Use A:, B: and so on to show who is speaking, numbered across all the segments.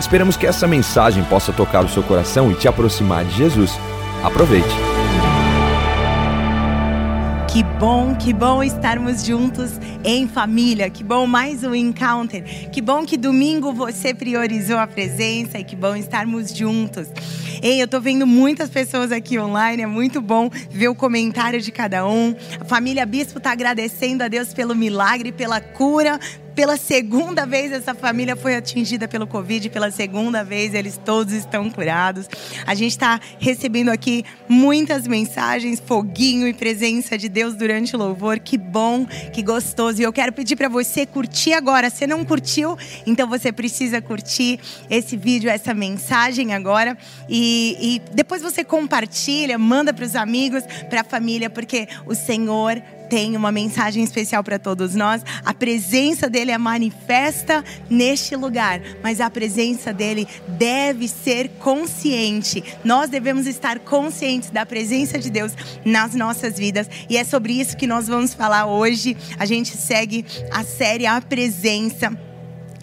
A: Esperamos que essa mensagem possa tocar o seu coração e te aproximar de Jesus. Aproveite.
B: Que bom, que bom estarmos juntos em família. Que bom mais um encounter. Que bom que domingo você priorizou a presença e que bom estarmos juntos. Ei, eu tô vendo muitas pessoas aqui online, é muito bom ver o comentário de cada um. A família Bispo tá agradecendo a Deus pelo milagre, pela cura, pela segunda vez essa família foi atingida pelo Covid, pela segunda vez eles todos estão curados. A gente está recebendo aqui muitas mensagens, foguinho e presença de Deus durante o louvor. Que bom, que gostoso. E eu quero pedir para você curtir agora. Se não curtiu, então você precisa curtir esse vídeo, essa mensagem agora. E, e depois você compartilha, manda para os amigos, para a família, porque o Senhor tem uma mensagem especial para todos nós. A presença dele é manifesta neste lugar, mas a presença dele deve ser consciente. Nós devemos estar conscientes da presença de Deus nas nossas vidas, e é sobre isso que nós vamos falar hoje. A gente segue a série A Presença.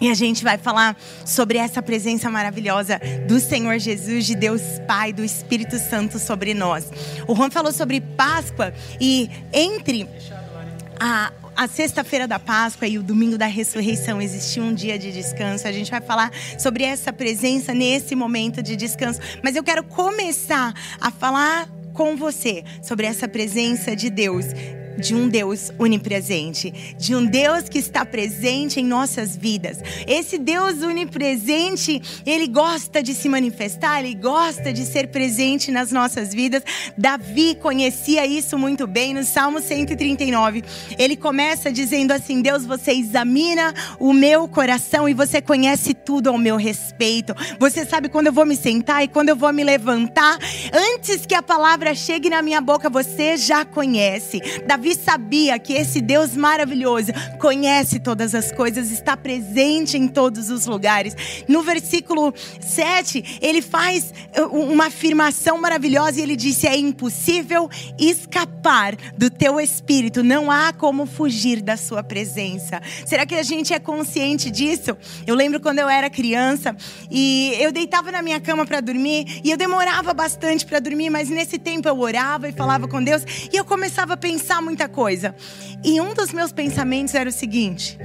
B: E a gente vai falar sobre essa presença maravilhosa do Senhor Jesus, de Deus Pai, do Espírito Santo sobre nós. O Juan falou sobre Páscoa e entre a, a sexta-feira da Páscoa e o domingo da ressurreição existiu um dia de descanso. A gente vai falar sobre essa presença nesse momento de descanso. Mas eu quero começar a falar com você sobre essa presença de Deus de um Deus onipresente, de um Deus que está presente em nossas vidas. Esse Deus onipresente, ele gosta de se manifestar, ele gosta de ser presente nas nossas vidas. Davi conhecia isso muito bem no Salmo 139. Ele começa dizendo assim: Deus, você examina o meu coração e você conhece tudo ao meu respeito. Você sabe quando eu vou me sentar e quando eu vou me levantar. Antes que a palavra chegue na minha boca, você já conhece. Davi Davi sabia que esse Deus maravilhoso conhece todas as coisas, está presente em todos os lugares. No versículo 7, ele faz uh, uma afirmação maravilhosa e ele disse: É impossível escapar do teu espírito, não há como fugir da sua presença. Será que a gente é consciente disso? Eu lembro quando eu era criança e eu deitava na minha cama para dormir e eu demorava bastante para dormir, mas nesse tempo eu orava e falava com Deus e eu começava a pensar muito muita coisa. E um dos meus pensamentos era o seguinte: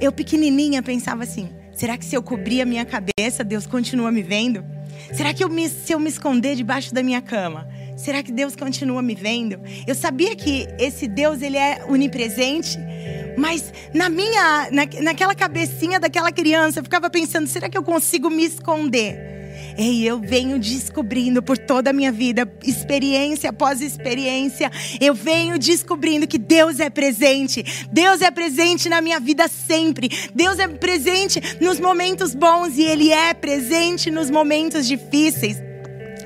B: eu pequenininha pensava assim: será que se eu cobrir a minha cabeça, Deus continua me vendo? Será que eu me, se eu me esconder debaixo da minha cama, será que Deus continua me vendo? Eu sabia que esse Deus ele é onipresente, mas na minha, na, naquela cabecinha daquela criança, eu ficava pensando: será que eu consigo me esconder? Ei, eu venho descobrindo por toda a minha vida, experiência após experiência, eu venho descobrindo que Deus é presente. Deus é presente na minha vida sempre. Deus é presente nos momentos bons e Ele é presente nos momentos difíceis.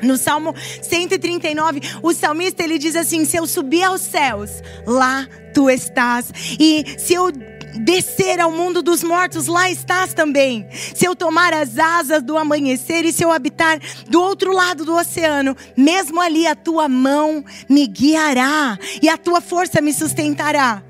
B: No Salmo 139, o salmista ele diz assim: Se eu subir aos céus, lá tu estás. E se eu descer ao mundo dos mortos, lá estás também. Se eu tomar as asas do amanhecer e se eu habitar do outro lado do oceano, mesmo ali a tua mão me guiará e a tua força me sustentará.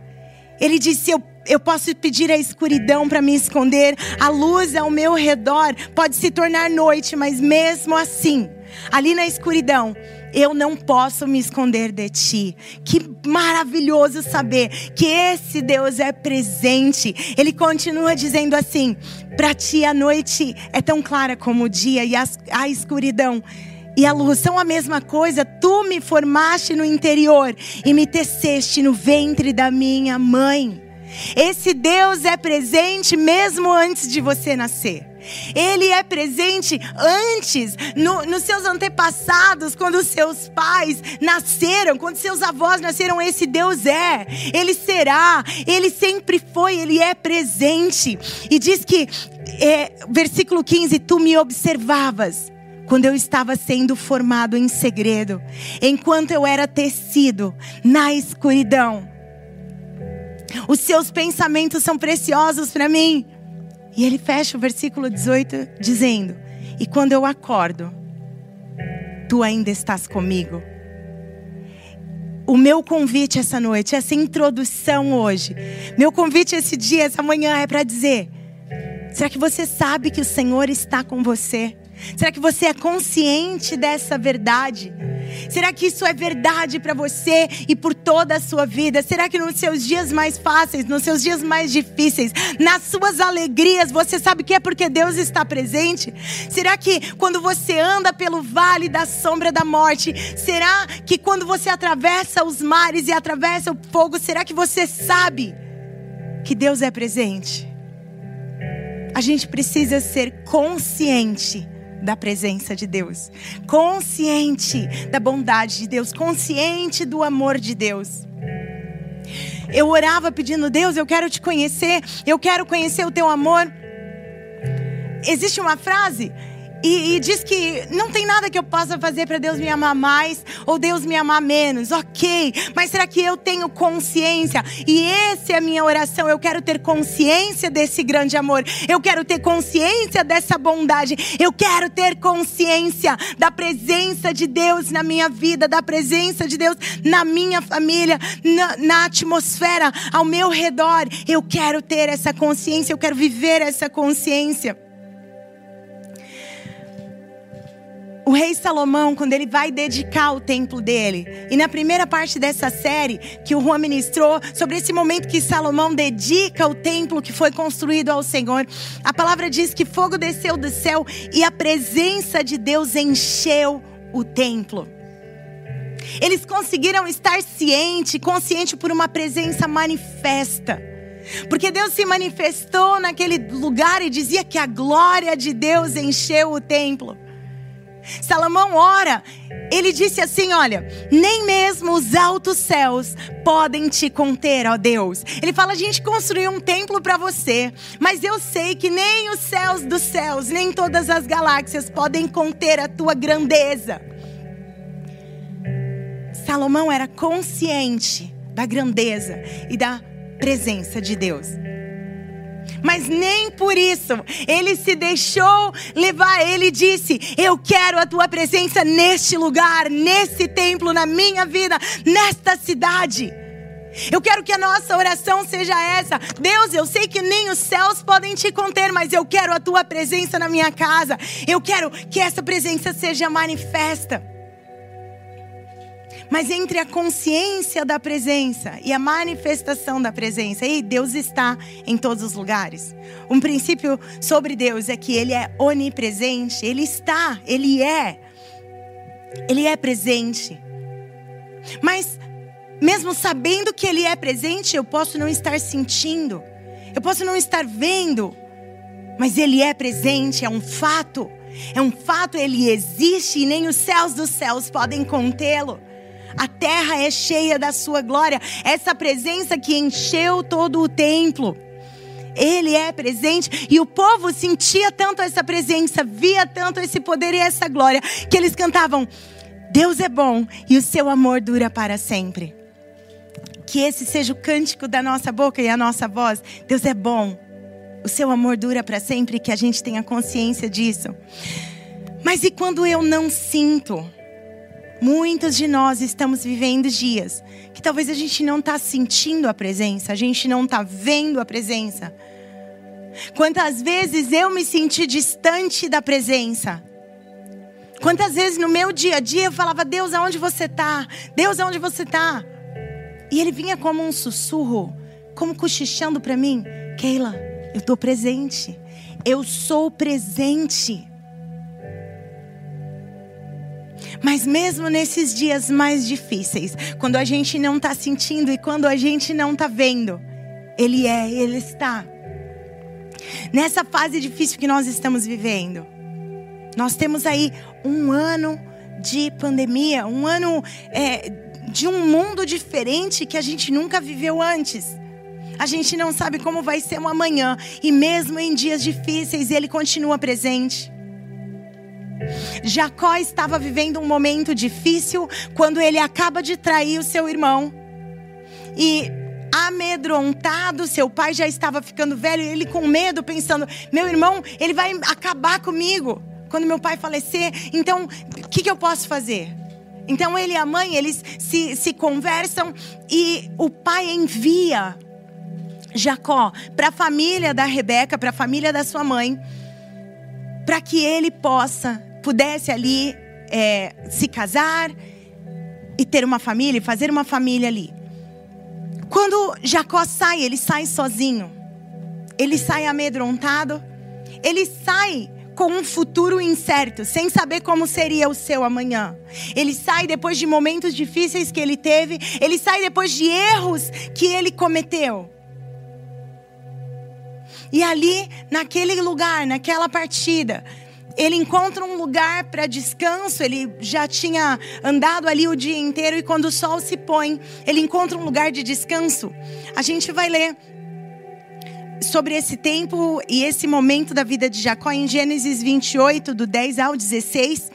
B: Ele disse: Eu eu posso pedir a escuridão para me esconder, a luz ao meu redor pode se tornar noite, mas mesmo assim, ali na escuridão, eu não posso me esconder de ti. Que maravilhoso saber que esse Deus é presente. Ele continua dizendo assim: para ti a noite é tão clara como o dia e a escuridão e a luz são a mesma coisa. Tu me formaste no interior e me teceste no ventre da minha mãe. Esse Deus é presente mesmo antes de você nascer. Ele é presente antes, no, nos seus antepassados, quando seus pais nasceram, quando seus avós nasceram. Esse Deus é, Ele será, Ele sempre foi, Ele é presente. E diz que, é, versículo 15: Tu me observavas quando eu estava sendo formado em segredo, enquanto eu era tecido na escuridão. Os seus pensamentos são preciosos para mim. E ele fecha o versículo 18 dizendo: E quando eu acordo, tu ainda estás comigo. O meu convite essa noite, essa introdução hoje, meu convite esse dia, essa manhã é para dizer: será que você sabe que o Senhor está com você? Será que você é consciente dessa verdade? Será que isso é verdade para você e por toda a sua vida? Será que nos seus dias mais fáceis, nos seus dias mais difíceis, nas suas alegrias, você sabe que é porque Deus está presente? Será que quando você anda pelo vale da sombra da morte, será que quando você atravessa os mares e atravessa o fogo, será que você sabe que Deus é presente? A gente precisa ser consciente da presença de Deus, consciente da bondade de Deus, consciente do amor de Deus. Eu orava pedindo, Deus, eu quero te conhecer, eu quero conhecer o teu amor. Existe uma frase e, e, diz que não tem nada que eu possa fazer para Deus me amar mais ou Deus me amar menos. Ok, mas será que eu tenho consciência? E essa é a minha oração. Eu quero ter consciência desse grande amor. Eu quero ter consciência dessa bondade. Eu quero ter consciência da presença de Deus na minha vida, da presença de Deus na minha família, na, na atmosfera ao meu redor. Eu quero ter essa consciência. Eu quero viver essa consciência. O rei Salomão, quando ele vai dedicar o templo dele, e na primeira parte dessa série que o Juan ministrou, sobre esse momento que Salomão dedica o templo que foi construído ao Senhor, a palavra diz que fogo desceu do céu e a presença de Deus encheu o templo. Eles conseguiram estar ciente, consciente por uma presença manifesta. Porque Deus se manifestou naquele lugar e dizia que a glória de Deus encheu o templo. Salomão ora, ele disse assim: Olha, nem mesmo os altos céus podem te conter, ó Deus. Ele fala: A gente construiu um templo para você, mas eu sei que nem os céus dos céus, nem todas as galáxias podem conter a tua grandeza. Salomão era consciente da grandeza e da presença de Deus. Mas nem por isso ele se deixou levar. Ele disse: Eu quero a tua presença neste lugar, nesse templo, na minha vida, nesta cidade. Eu quero que a nossa oração seja essa. Deus, eu sei que nem os céus podem te conter, mas eu quero a tua presença na minha casa. Eu quero que essa presença seja manifesta. Mas entre a consciência da presença e a manifestação da presença, e Deus está em todos os lugares. Um princípio sobre Deus é que ele é onipresente, ele está, ele é. Ele é presente. Mas mesmo sabendo que ele é presente, eu posso não estar sentindo. Eu posso não estar vendo, mas ele é presente, é um fato. É um fato, ele existe e nem os céus dos céus podem contê-lo. A terra é cheia da sua glória, essa presença que encheu todo o templo. Ele é presente e o povo sentia tanto essa presença, via tanto esse poder e essa glória, que eles cantavam: Deus é bom e o seu amor dura para sempre. Que esse seja o cântico da nossa boca e a nossa voz. Deus é bom, o seu amor dura para sempre, que a gente tenha consciência disso. Mas e quando eu não sinto? Muitos de nós estamos vivendo dias que talvez a gente não está sentindo a presença, a gente não está vendo a presença. Quantas vezes eu me senti distante da presença? Quantas vezes no meu dia a dia eu falava, Deus, aonde você está? Deus, aonde você está? E ele vinha como um sussurro, como cochichando para mim: Keila, eu estou presente. Eu sou presente. Mas mesmo nesses dias mais difíceis, quando a gente não está sentindo e quando a gente não está vendo, Ele é, Ele está. Nessa fase difícil que nós estamos vivendo, nós temos aí um ano de pandemia, um ano é, de um mundo diferente que a gente nunca viveu antes. A gente não sabe como vai ser o amanhã, e mesmo em dias difíceis, Ele continua presente. Jacó estava vivendo um momento difícil quando ele acaba de trair o seu irmão. E amedrontado, seu pai já estava ficando velho, ele com medo, pensando: meu irmão, ele vai acabar comigo quando meu pai falecer, então o que, que eu posso fazer? Então ele e a mãe, eles se, se conversam e o pai envia Jacó para a família da Rebeca, para a família da sua mãe, para que ele possa, pudesse ali é, se casar e ter uma família, fazer uma família ali. Quando Jacó sai, ele sai sozinho. Ele sai amedrontado. Ele sai com um futuro incerto, sem saber como seria o seu amanhã. Ele sai depois de momentos difíceis que ele teve, ele sai depois de erros que ele cometeu. E ali, naquele lugar, naquela partida, ele encontra um lugar para descanso. Ele já tinha andado ali o dia inteiro e quando o sol se põe, ele encontra um lugar de descanso. A gente vai ler sobre esse tempo e esse momento da vida de Jacó em Gênesis 28, do 10 ao 16.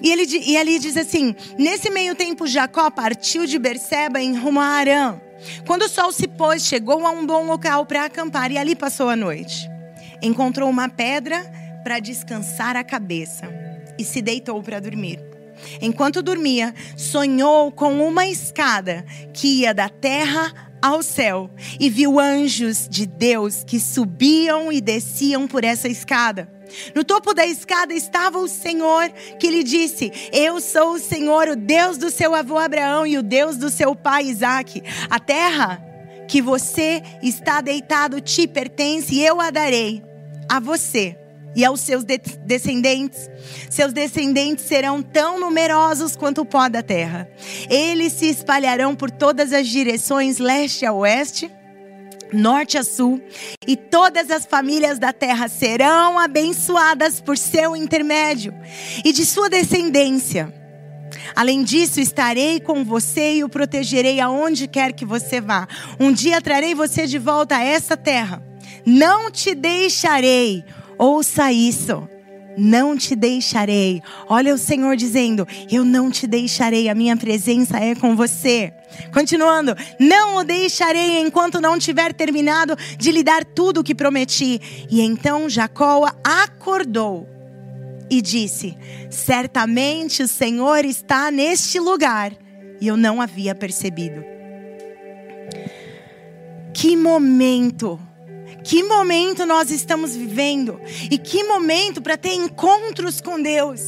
B: E, ele, e ali diz assim: Nesse meio tempo, Jacó partiu de Berseba em rumo a Arã. Quando o sol se pôs, chegou a um bom local para acampar e ali passou a noite. Encontrou uma pedra para descansar a cabeça e se deitou para dormir. Enquanto dormia, sonhou com uma escada que ia da terra ao céu e viu anjos de Deus que subiam e desciam por essa escada. No topo da escada estava o Senhor que lhe disse: Eu sou o Senhor, o Deus do seu avô Abraão e o Deus do seu pai Isaque. A terra que você está deitado te pertence e eu a darei a você e aos seus de descendentes. Seus descendentes serão tão numerosos quanto o pó da terra. Eles se espalharão por todas as direções, leste a oeste, norte a sul, e todas as famílias da terra serão abençoadas por seu intermédio e de sua descendência. Além disso, estarei com você e o protegerei aonde quer que você vá. Um dia trarei você de volta a essa terra. Não te deixarei Ouça isso. Não te deixarei. Olha o Senhor dizendo: Eu não te deixarei, a minha presença é com você. Continuando: Não o deixarei enquanto não tiver terminado de lhe dar tudo o que prometi. E então Jacó acordou e disse: Certamente o Senhor está neste lugar. E eu não havia percebido. Que momento! Que momento nós estamos vivendo e que momento para ter encontros com Deus.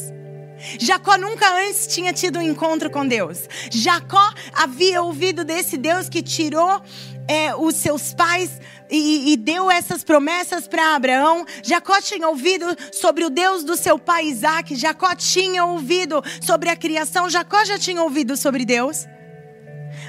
B: Jacó nunca antes tinha tido um encontro com Deus. Jacó havia ouvido desse Deus que tirou é, os seus pais e, e deu essas promessas para Abraão. Jacó tinha ouvido sobre o Deus do seu pai Isaac. Jacó tinha ouvido sobre a criação. Jacó já tinha ouvido sobre Deus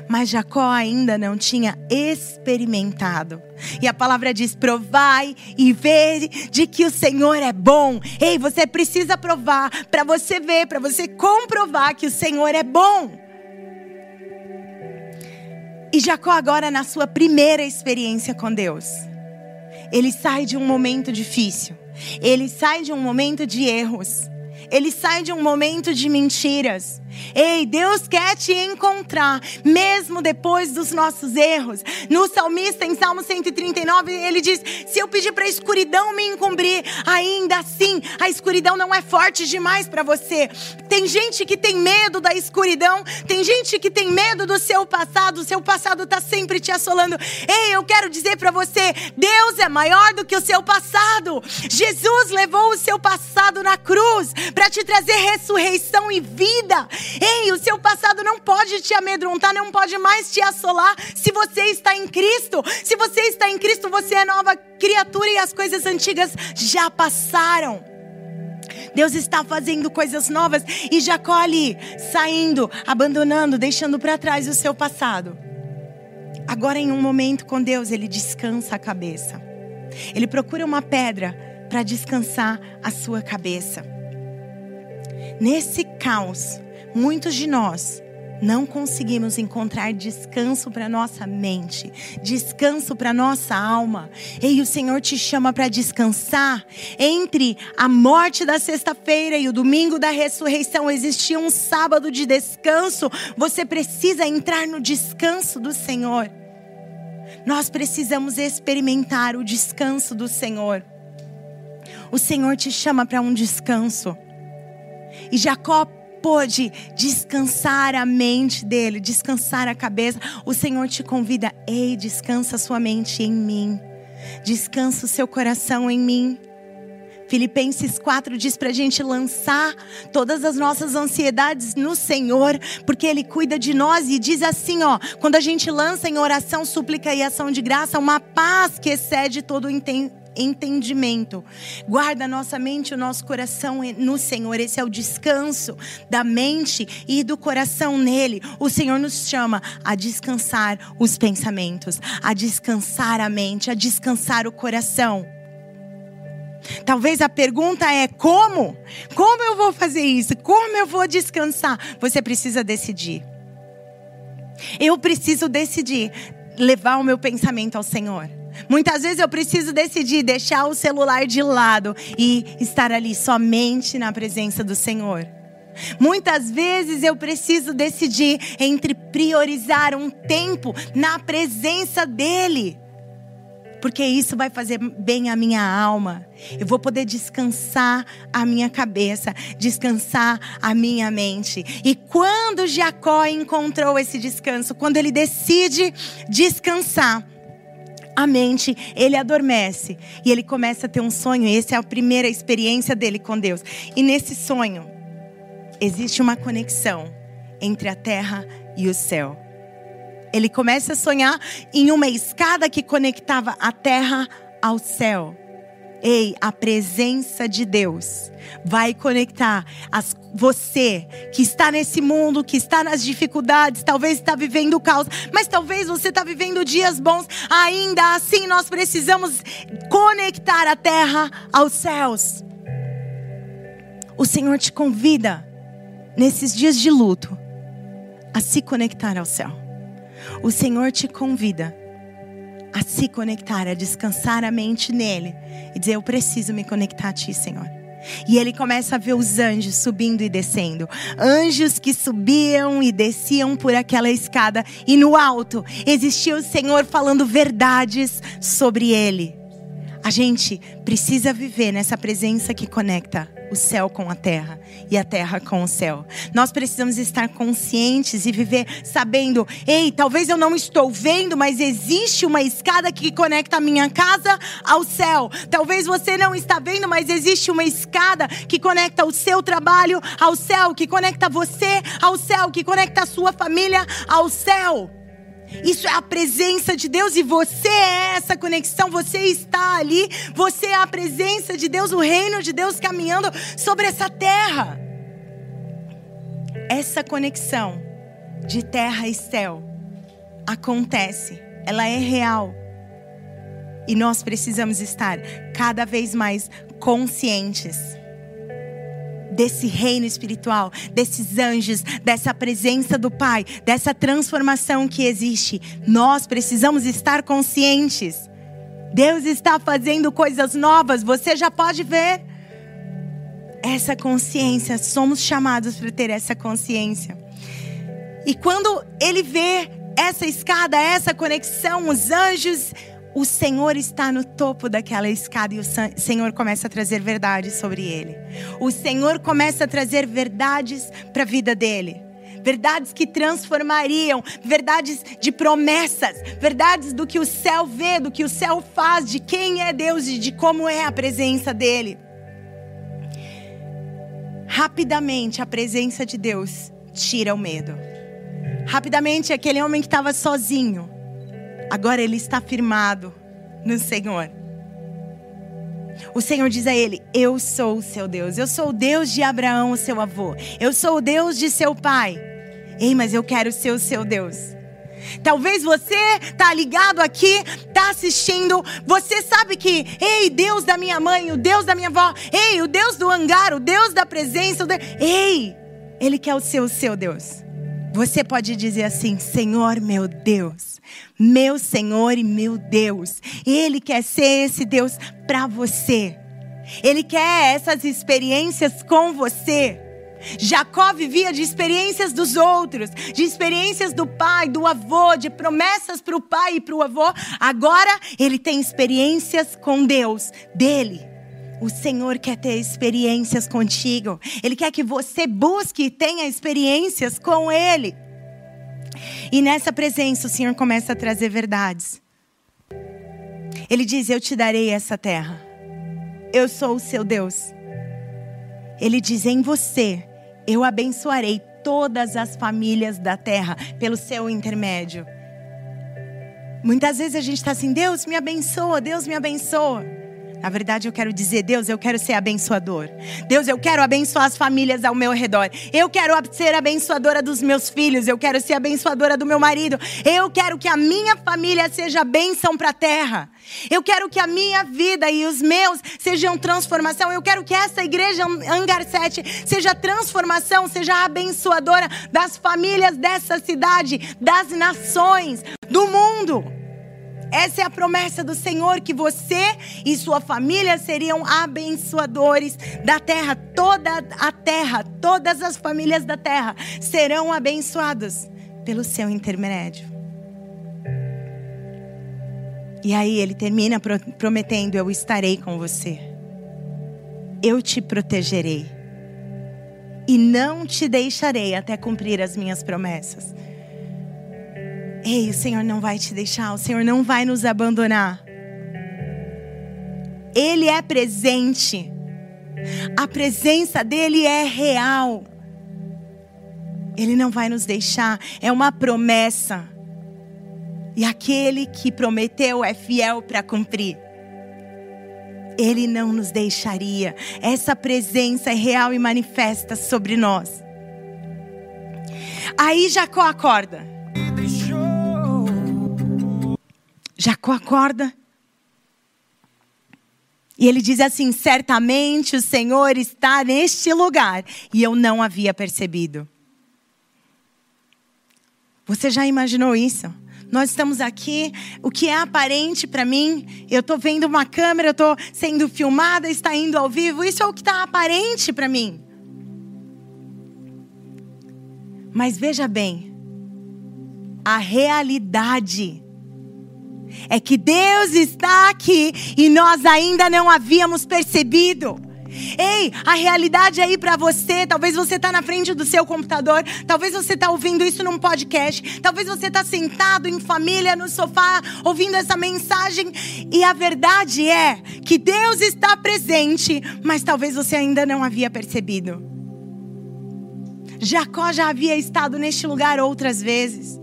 B: mas Jacó ainda não tinha experimentado. E a palavra diz: provai e ver de que o Senhor é bom. Ei, você precisa provar para você ver, para você comprovar que o Senhor é bom. E Jacó, agora, na sua primeira experiência com Deus, ele sai de um momento difícil, ele sai de um momento de erros, ele sai de um momento de mentiras. Ei, Deus quer te encontrar, mesmo depois dos nossos erros. No salmista, em Salmo 139, ele diz: Se eu pedir para a escuridão me encobrir, ainda assim a escuridão não é forte demais para você. Tem gente que tem medo da escuridão, tem gente que tem medo do seu passado, o seu passado está sempre te assolando. Ei, eu quero dizer para você: Deus é maior do que o seu passado. Jesus levou o seu passado na cruz para te trazer ressurreição e vida. Ei, o seu passado não pode te amedrontar, não pode mais te assolar se você está em Cristo. Se você está em Cristo, você é nova criatura e as coisas antigas já passaram. Deus está fazendo coisas novas e Jacó ali, saindo, abandonando, deixando para trás o seu passado. Agora, em um momento com Deus, ele descansa a cabeça. Ele procura uma pedra para descansar a sua cabeça. Nesse caos, muitos de nós não conseguimos encontrar descanso para nossa mente, descanso para nossa alma. E o Senhor te chama para descansar. Entre a morte da sexta-feira e o domingo da ressurreição existia um sábado de descanso. Você precisa entrar no descanso do Senhor. Nós precisamos experimentar o descanso do Senhor. O Senhor te chama para um descanso. E Jacó pôde descansar a mente dele, descansar a cabeça. O Senhor te convida, ei, descansa sua mente em mim. Descansa o seu coração em mim. Filipenses 4 diz para a gente lançar todas as nossas ansiedades no Senhor, porque Ele cuida de nós e diz assim: ó, quando a gente lança em oração, súplica e ação de graça, uma paz que excede todo o entendimento entendimento. Guarda a nossa mente e o nosso coração no Senhor. Esse é o descanso da mente e do coração nele. O Senhor nos chama a descansar os pensamentos, a descansar a mente, a descansar o coração. Talvez a pergunta é: como? Como eu vou fazer isso? Como eu vou descansar? Você precisa decidir. Eu preciso decidir levar o meu pensamento ao Senhor. Muitas vezes eu preciso decidir deixar o celular de lado e estar ali somente na presença do Senhor. Muitas vezes eu preciso decidir entre priorizar um tempo na presença dEle porque isso vai fazer bem à minha alma. Eu vou poder descansar a minha cabeça, descansar a minha mente. E quando Jacó encontrou esse descanso, quando ele decide descansar, a mente, ele adormece e ele começa a ter um sonho. Essa é a primeira experiência dele com Deus. E nesse sonho, existe uma conexão entre a terra e o céu. Ele começa a sonhar em uma escada que conectava a terra ao céu. Ei, a presença de Deus vai conectar as, você que está nesse mundo, que está nas dificuldades, talvez está vivendo o caos, mas talvez você está vivendo dias bons. Ainda assim, nós precisamos conectar a terra aos céus. O Senhor te convida nesses dias de luto a se conectar ao céu. O Senhor te convida a se conectar, a descansar a mente nele e dizer: Eu preciso me conectar a Ti, Senhor. E ele começa a ver os anjos subindo e descendo. Anjos que subiam e desciam por aquela escada. E no alto existia o Senhor falando verdades sobre ele. A gente precisa viver nessa presença que conecta o céu com a terra e a terra com o céu. Nós precisamos estar conscientes e viver sabendo: ei, talvez eu não estou vendo, mas existe uma escada que conecta a minha casa ao céu. Talvez você não está vendo, mas existe uma escada que conecta o seu trabalho ao céu, que conecta você ao céu, que conecta a sua família ao céu. Isso é a presença de Deus e você é essa conexão, você está ali, você é a presença de Deus, o reino de Deus caminhando sobre essa terra. Essa conexão de terra e céu acontece, ela é real. E nós precisamos estar cada vez mais conscientes desse reino espiritual, desses anjos, dessa presença do Pai, dessa transformação que existe. Nós precisamos estar conscientes. Deus está fazendo coisas novas, você já pode ver. Essa consciência, somos chamados para ter essa consciência. E quando ele vê essa escada, essa conexão, os anjos, o Senhor está no topo daquela escada e o Senhor começa a trazer verdades sobre ele. O Senhor começa a trazer verdades para a vida dele. Verdades que transformariam, verdades de promessas, verdades do que o céu vê, do que o céu faz, de quem é Deus e de como é a presença dele. Rapidamente a presença de Deus tira o medo. Rapidamente aquele homem que estava sozinho, Agora ele está firmado no Senhor. O Senhor diz a ele: Eu sou o seu Deus. Eu sou o Deus de Abraão, o seu avô. Eu sou o Deus de seu pai. Ei, mas eu quero ser o seu Deus. Talvez você tá ligado aqui, tá assistindo, você sabe que, ei, Deus da minha mãe, o Deus da minha avó, ei, o Deus do hangar, o Deus da presença, Deus... ei, ele quer o seu, o seu Deus. Você pode dizer assim: Senhor meu Deus, meu Senhor e meu Deus. Ele quer ser esse Deus para você. Ele quer essas experiências com você. Jacó vivia de experiências dos outros, de experiências do pai, do avô, de promessas para o pai e para o avô. Agora ele tem experiências com Deus, dele. O Senhor quer ter experiências contigo. Ele quer que você busque e tenha experiências com Ele. E nessa presença o Senhor começa a trazer verdades. Ele diz: Eu te darei essa terra. Eu sou o seu Deus. Ele diz: Em você eu abençoarei todas as famílias da terra pelo seu intermédio. Muitas vezes a gente está assim: Deus me abençoa, Deus me abençoa. Na verdade, eu quero dizer, Deus, eu quero ser abençoador. Deus, eu quero abençoar as famílias ao meu redor. Eu quero ser abençoadora dos meus filhos. Eu quero ser abençoadora do meu marido. Eu quero que a minha família seja bênção para a terra. Eu quero que a minha vida e os meus sejam transformação. Eu quero que essa igreja Angar 7 seja transformação, seja abençoadora das famílias dessa cidade, das nações, do mundo. Essa é a promessa do Senhor que você e sua família seriam abençoadores da terra. Toda a terra, todas as famílias da terra serão abençoadas pelo seu intermédio. E aí ele termina prometendo: Eu estarei com você. Eu te protegerei. E não te deixarei até cumprir as minhas promessas. Ei, o Senhor não vai te deixar, o Senhor não vai nos abandonar. Ele é presente. A presença dele é real. Ele não vai nos deixar, é uma promessa. E aquele que prometeu é fiel para cumprir. Ele não nos deixaria. Essa presença é real e manifesta sobre nós. Aí Jacó acorda. Jacó acorda. E ele diz assim: certamente o Senhor está neste lugar. E eu não havia percebido. Você já imaginou isso? Nós estamos aqui, o que é aparente para mim, eu estou vendo uma câmera, eu estou sendo filmada, está indo ao vivo, isso é o que está aparente para mim. Mas veja bem, a realidade é que Deus está aqui e nós ainda não havíamos percebido. Ei, a realidade aí para você, talvez você está na frente do seu computador, talvez você está ouvindo isso num podcast, talvez você está sentado em família no sofá ouvindo essa mensagem e a verdade é que Deus está presente, mas talvez você ainda não havia percebido. Jacó já havia estado neste lugar outras vezes.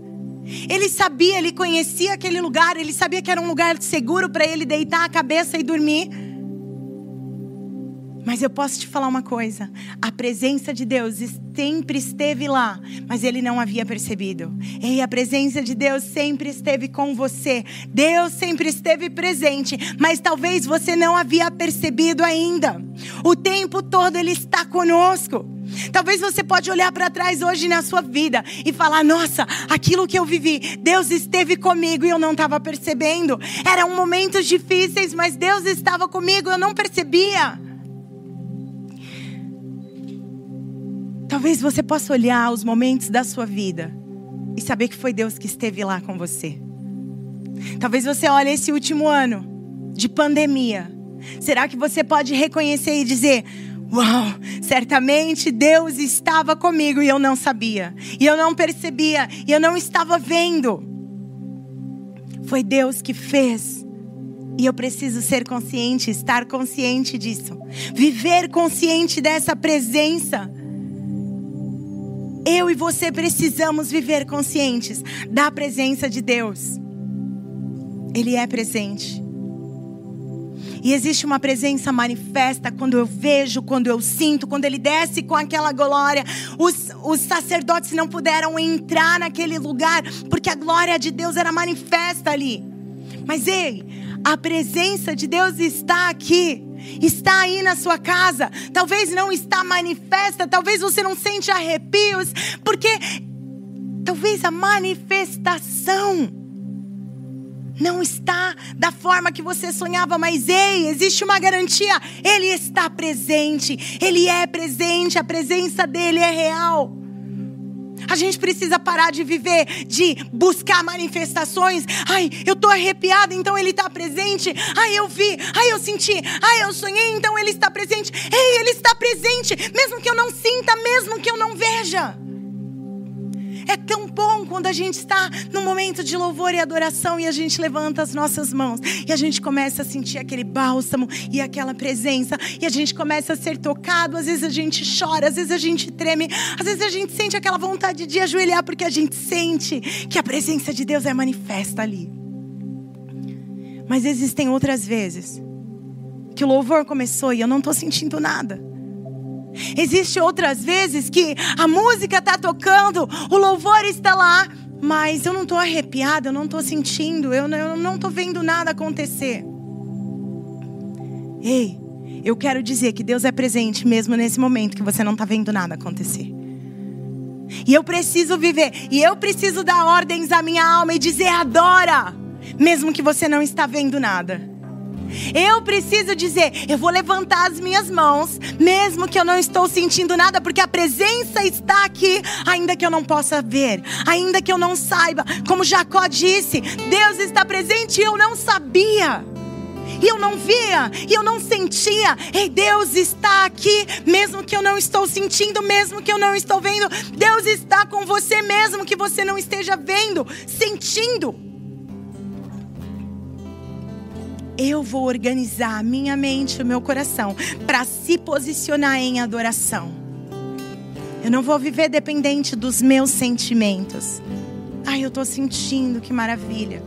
B: Ele sabia, ele conhecia aquele lugar, ele sabia que era um lugar seguro para ele deitar a cabeça e dormir. Mas eu posso te falar uma coisa: a presença de Deus sempre esteve lá, mas ele não havia percebido. E a presença de Deus sempre esteve com você. Deus sempre esteve presente, mas talvez você não havia percebido ainda. O tempo todo ele está conosco. Talvez você pode olhar para trás hoje na sua vida e falar: "Nossa, aquilo que eu vivi, Deus esteve comigo e eu não estava percebendo. Eram momentos difíceis, mas Deus estava comigo, eu não percebia." Talvez você possa olhar os momentos da sua vida e saber que foi Deus que esteve lá com você. Talvez você olhe esse último ano de pandemia. Será que você pode reconhecer e dizer: Uau, certamente Deus estava comigo e eu não sabia, e eu não percebia, e eu não estava vendo. Foi Deus que fez. E eu preciso ser consciente, estar consciente disso. Viver consciente dessa presença. Eu e você precisamos viver conscientes da presença de Deus. Ele é presente. E existe uma presença manifesta quando eu vejo, quando eu sinto, quando ele desce com aquela glória. Os, os sacerdotes não puderam entrar naquele lugar porque a glória de Deus era manifesta ali. Mas ei, a presença de Deus está aqui está aí na sua casa, talvez não está manifesta, talvez você não sente arrepios, porque talvez a manifestação não está da forma que você sonhava, mas ei, existe uma garantia, ele está presente, ele é presente, a presença dele é real. A gente precisa parar de viver, de buscar manifestações. Ai, eu tô arrepiada, então ele está presente. Ai, eu vi, ai, eu senti, ai, eu sonhei, então ele está presente. Ei, ele está presente, mesmo que eu não sinta, mesmo que eu não veja. É tão bom quando a gente está no momento de louvor e adoração e a gente levanta as nossas mãos e a gente começa a sentir aquele bálsamo e aquela presença e a gente começa a ser tocado. Às vezes a gente chora, às vezes a gente treme, às vezes a gente sente aquela vontade de ajoelhar porque a gente sente que a presença de Deus é manifesta ali. Mas existem outras vezes que o louvor começou e eu não estou sentindo nada. Existem outras vezes que a música está tocando, o louvor está lá, mas eu não estou arrepiada, eu não estou sentindo, eu não estou vendo nada acontecer. Ei, eu quero dizer que Deus é presente mesmo nesse momento que você não está vendo nada acontecer. E eu preciso viver, e eu preciso dar ordens à minha alma e dizer adora, mesmo que você não está vendo nada. Eu preciso dizer, eu vou levantar as minhas mãos, mesmo que eu não estou sentindo nada, porque a presença está aqui, ainda que eu não possa ver, ainda que eu não saiba. Como Jacó disse, Deus está presente e eu não sabia. E eu não via, e eu não sentia. Ei, Deus está aqui, mesmo que eu não estou sentindo, mesmo que eu não estou vendo. Deus está com você, mesmo que você não esteja vendo, sentindo. Eu vou organizar a minha mente, o meu coração, para se posicionar em adoração. Eu não vou viver dependente dos meus sentimentos. Ai, eu estou sentindo, que maravilha.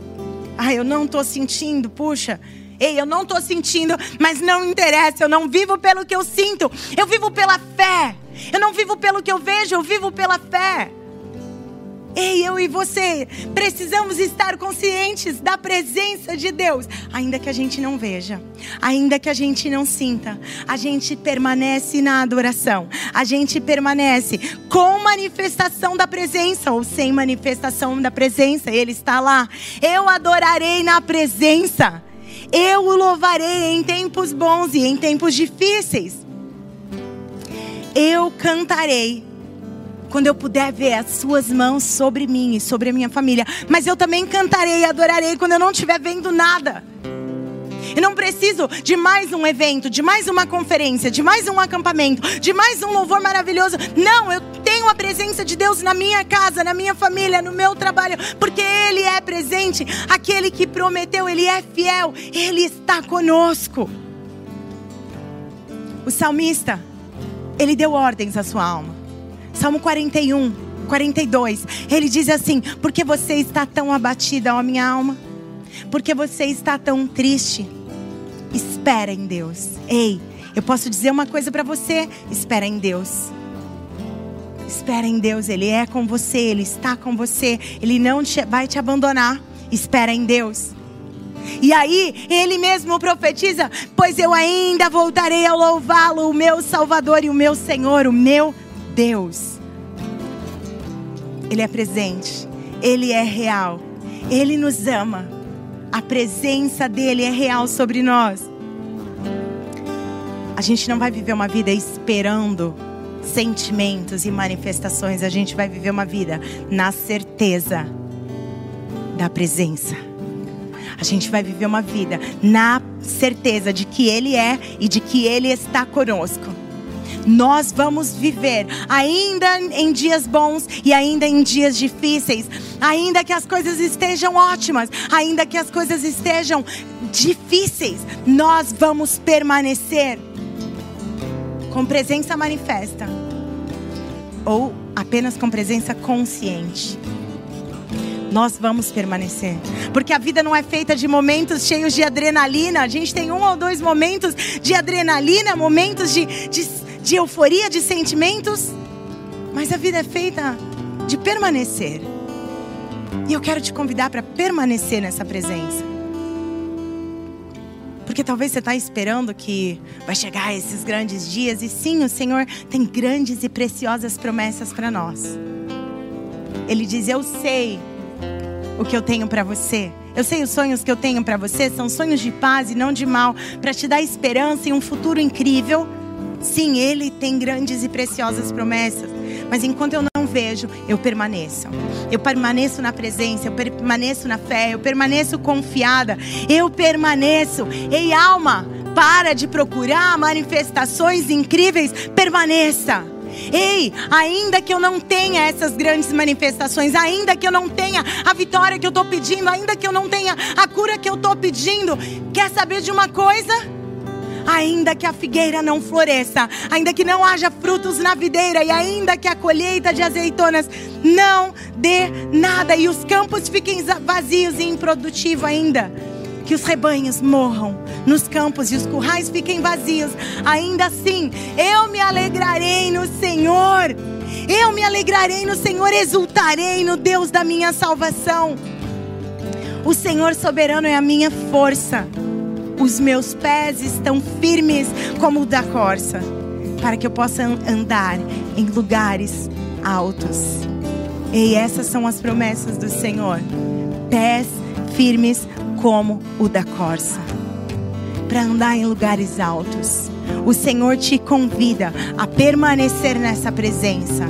B: Ai, eu não estou sentindo, puxa. Ei, eu não estou sentindo, mas não interessa, eu não vivo pelo que eu sinto, eu vivo pela fé. Eu não vivo pelo que eu vejo, eu vivo pela fé. Ei, eu e você precisamos estar conscientes da presença de Deus, ainda que a gente não veja, ainda que a gente não sinta, a gente permanece na adoração, a gente permanece com manifestação da presença ou sem manifestação da presença, Ele está lá. Eu adorarei na presença, eu o louvarei em tempos bons e em tempos difíceis. Eu cantarei quando eu puder ver as suas mãos sobre mim e sobre a minha família. Mas eu também cantarei e adorarei quando eu não estiver vendo nada. Eu não preciso de mais um evento, de mais uma conferência, de mais um acampamento, de mais um louvor maravilhoso. Não, eu tenho a presença de Deus na minha casa, na minha família, no meu trabalho, porque Ele é presente. Aquele que prometeu, Ele é fiel, Ele está conosco. O salmista, ele deu ordens à sua alma. Salmo 41, 42. Ele diz assim: Porque você está tão abatida, ó minha alma? Porque você está tão triste? Espera em Deus. Ei, eu posso dizer uma coisa para você: espera em Deus. Espera em Deus, Ele é com você, Ele está com você, Ele não te, vai te abandonar. Espera em Deus. E aí, ele mesmo profetiza: Pois eu ainda voltarei a louvá-lo, o meu Salvador e o meu Senhor, o meu Deus. Ele é presente, Ele é real, Ele nos ama, a presença dEle é real sobre nós. A gente não vai viver uma vida esperando sentimentos e manifestações, a gente vai viver uma vida na certeza da presença. A gente vai viver uma vida na certeza de que Ele é e de que Ele está conosco nós vamos viver, ainda em dias bons e ainda em dias difíceis, ainda que as coisas estejam ótimas, ainda que as coisas estejam difíceis, nós vamos permanecer com presença manifesta ou apenas com presença consciente nós vamos permanecer. Porque a vida não é feita de momentos cheios de adrenalina. A gente tem um ou dois momentos de adrenalina, momentos de, de de euforia, de sentimentos, mas a vida é feita de permanecer. E eu quero te convidar para permanecer nessa presença. Porque talvez você está esperando que vai chegar esses grandes dias, e sim, o Senhor tem grandes e preciosas promessas para nós. Ele diz: Eu sei o que eu tenho para você. Eu sei os sonhos que eu tenho para você são sonhos de paz e não de mal, para te dar esperança e um futuro incrível. Sim, Ele tem grandes e preciosas promessas, mas enquanto eu não vejo, eu permaneço. Eu permaneço na presença, eu permaneço na fé, eu permaneço confiada, eu permaneço. Ei, alma, para de procurar manifestações incríveis, permaneça. Ei, ainda que eu não tenha essas grandes manifestações, ainda que eu não tenha a vitória que eu estou pedindo, ainda que eu não tenha a cura que eu estou pedindo, quer saber de uma coisa? Ainda que a figueira não floresça, ainda que não haja frutos na videira, e ainda que a colheita de azeitonas não dê nada, e os campos fiquem vazios e improdutivos ainda que os rebanhos morram nos campos e os currais fiquem vazios. Ainda assim, eu me alegrarei no Senhor. Eu me alegrarei no Senhor, exultarei no Deus da minha salvação. O Senhor soberano é a minha força. Os meus pés estão firmes como o da corça, para que eu possa andar em lugares altos. E essas são as promessas do Senhor. Pés firmes como o da corça, para andar em lugares altos. O Senhor te convida a permanecer nessa presença.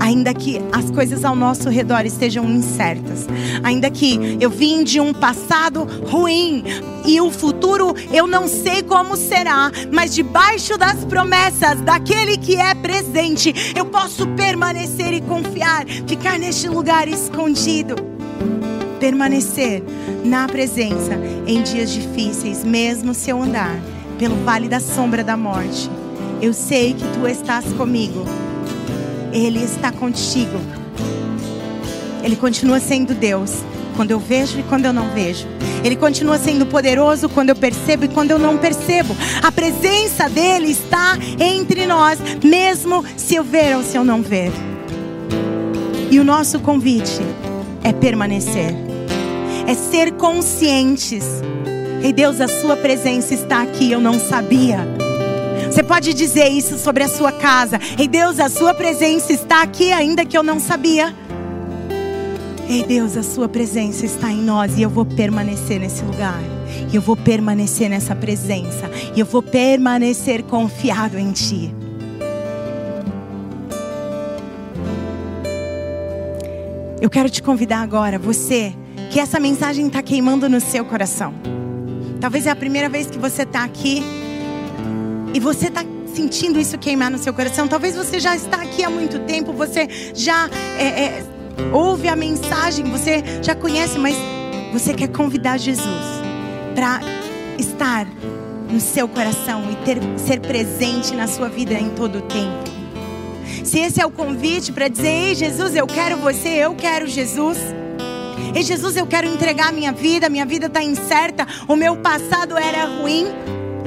B: Ainda que as coisas ao nosso redor estejam incertas, ainda que eu vim de um passado ruim e o futuro eu não sei como será, mas debaixo das promessas daquele que é presente, eu posso permanecer e confiar, ficar neste lugar escondido permanecer na presença em dias difíceis, mesmo se eu andar pelo vale da sombra da morte. Eu sei que tu estás comigo. Ele está contigo. Ele continua sendo Deus quando eu vejo e quando eu não vejo. Ele continua sendo poderoso quando eu percebo e quando eu não percebo. A presença dele está entre nós, mesmo se eu ver ou se eu não ver. E o nosso convite é permanecer é ser conscientes. E Deus, a sua presença está aqui, eu não sabia. Você pode dizer isso sobre a sua casa. Ei Deus, a sua presença está aqui, ainda que eu não sabia. Ei Deus, a sua presença está em nós e eu vou permanecer nesse lugar. E eu vou permanecer nessa presença. E eu vou permanecer confiado em Ti. Eu quero te convidar agora, você que essa mensagem está queimando no seu coração. Talvez é a primeira vez que você está aqui e você está sentindo isso queimar no seu coração. Talvez você já está aqui há muito tempo, você já é, é, ouve a mensagem, você já conhece, mas você quer convidar Jesus para estar no seu coração e ter, ser presente na sua vida em todo o tempo. Se esse é o convite para dizer, ei Jesus, eu quero você, eu quero Jesus. Ei, Jesus, eu quero entregar minha vida, minha vida está incerta, o meu passado era ruim.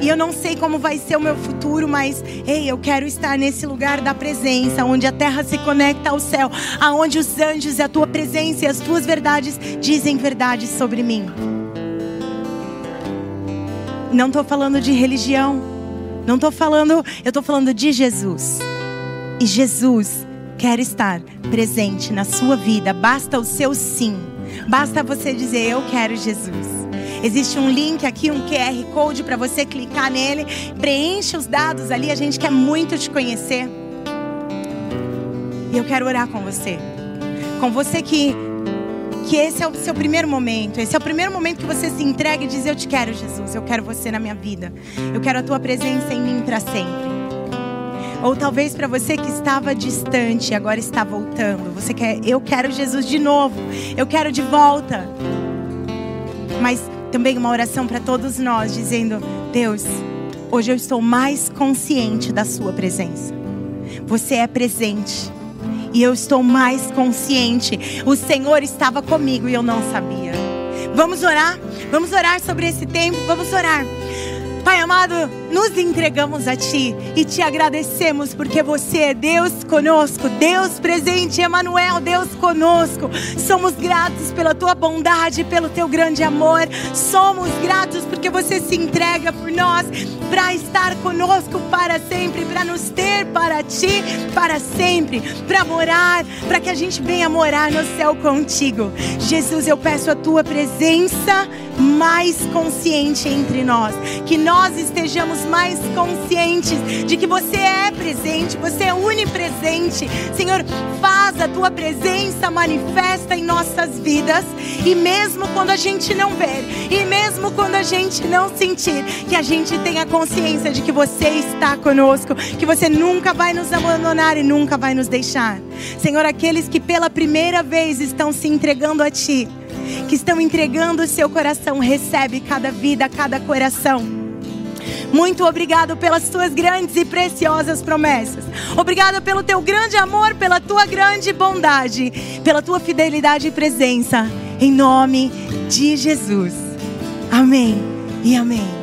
B: E eu não sei como vai ser o meu futuro, mas ei, eu quero estar nesse lugar da presença, onde a terra se conecta ao céu, aonde os anjos e a tua presença e as tuas verdades dizem verdades sobre mim. Não estou falando de religião, não estou falando, eu estou falando de Jesus. E Jesus quer estar presente na sua vida, basta o seu sim. Basta você dizer: Eu quero Jesus. Existe um link aqui, um QR Code para você clicar nele. Preencha os dados ali, a gente quer muito te conhecer. E eu quero orar com você. Com você que que esse é o seu primeiro momento. Esse é o primeiro momento que você se entrega e diz: Eu te quero, Jesus. Eu quero você na minha vida. Eu quero a tua presença em mim para sempre. Ou talvez para você que estava distante e agora está voltando. Você quer, eu quero Jesus de novo. Eu quero de volta. Mas também uma oração para todos nós dizendo: Deus, hoje eu estou mais consciente da sua presença. Você é presente. E eu estou mais consciente. O Senhor estava comigo e eu não sabia. Vamos orar? Vamos orar sobre esse tempo? Vamos orar. Pai amado, nos entregamos a Ti e te agradecemos porque você é Deus conosco, Deus presente, Emanuel, Deus conosco. Somos gratos pela Tua bondade, pelo Teu grande amor. Somos gratos porque você se entrega por nós para estar conosco para sempre, para nos ter para Ti para sempre, para morar, para que a gente venha morar no céu contigo. Jesus, eu peço a Tua presença mais consciente entre nós, que nós estejamos mais conscientes de que você é presente, você é onipresente. Senhor, faz a tua presença manifesta em nossas vidas e mesmo quando a gente não ver, e mesmo quando a gente não sentir, que a gente tenha consciência de que você está conosco, que você nunca vai nos abandonar e nunca vai nos deixar. Senhor, aqueles que pela primeira vez estão se entregando a ti, que estão entregando o seu coração. Recebe cada vida, cada coração. Muito obrigado pelas tuas grandes e preciosas promessas. Obrigado pelo teu grande amor, pela tua grande bondade, pela tua fidelidade e presença. Em nome de Jesus. Amém e amém.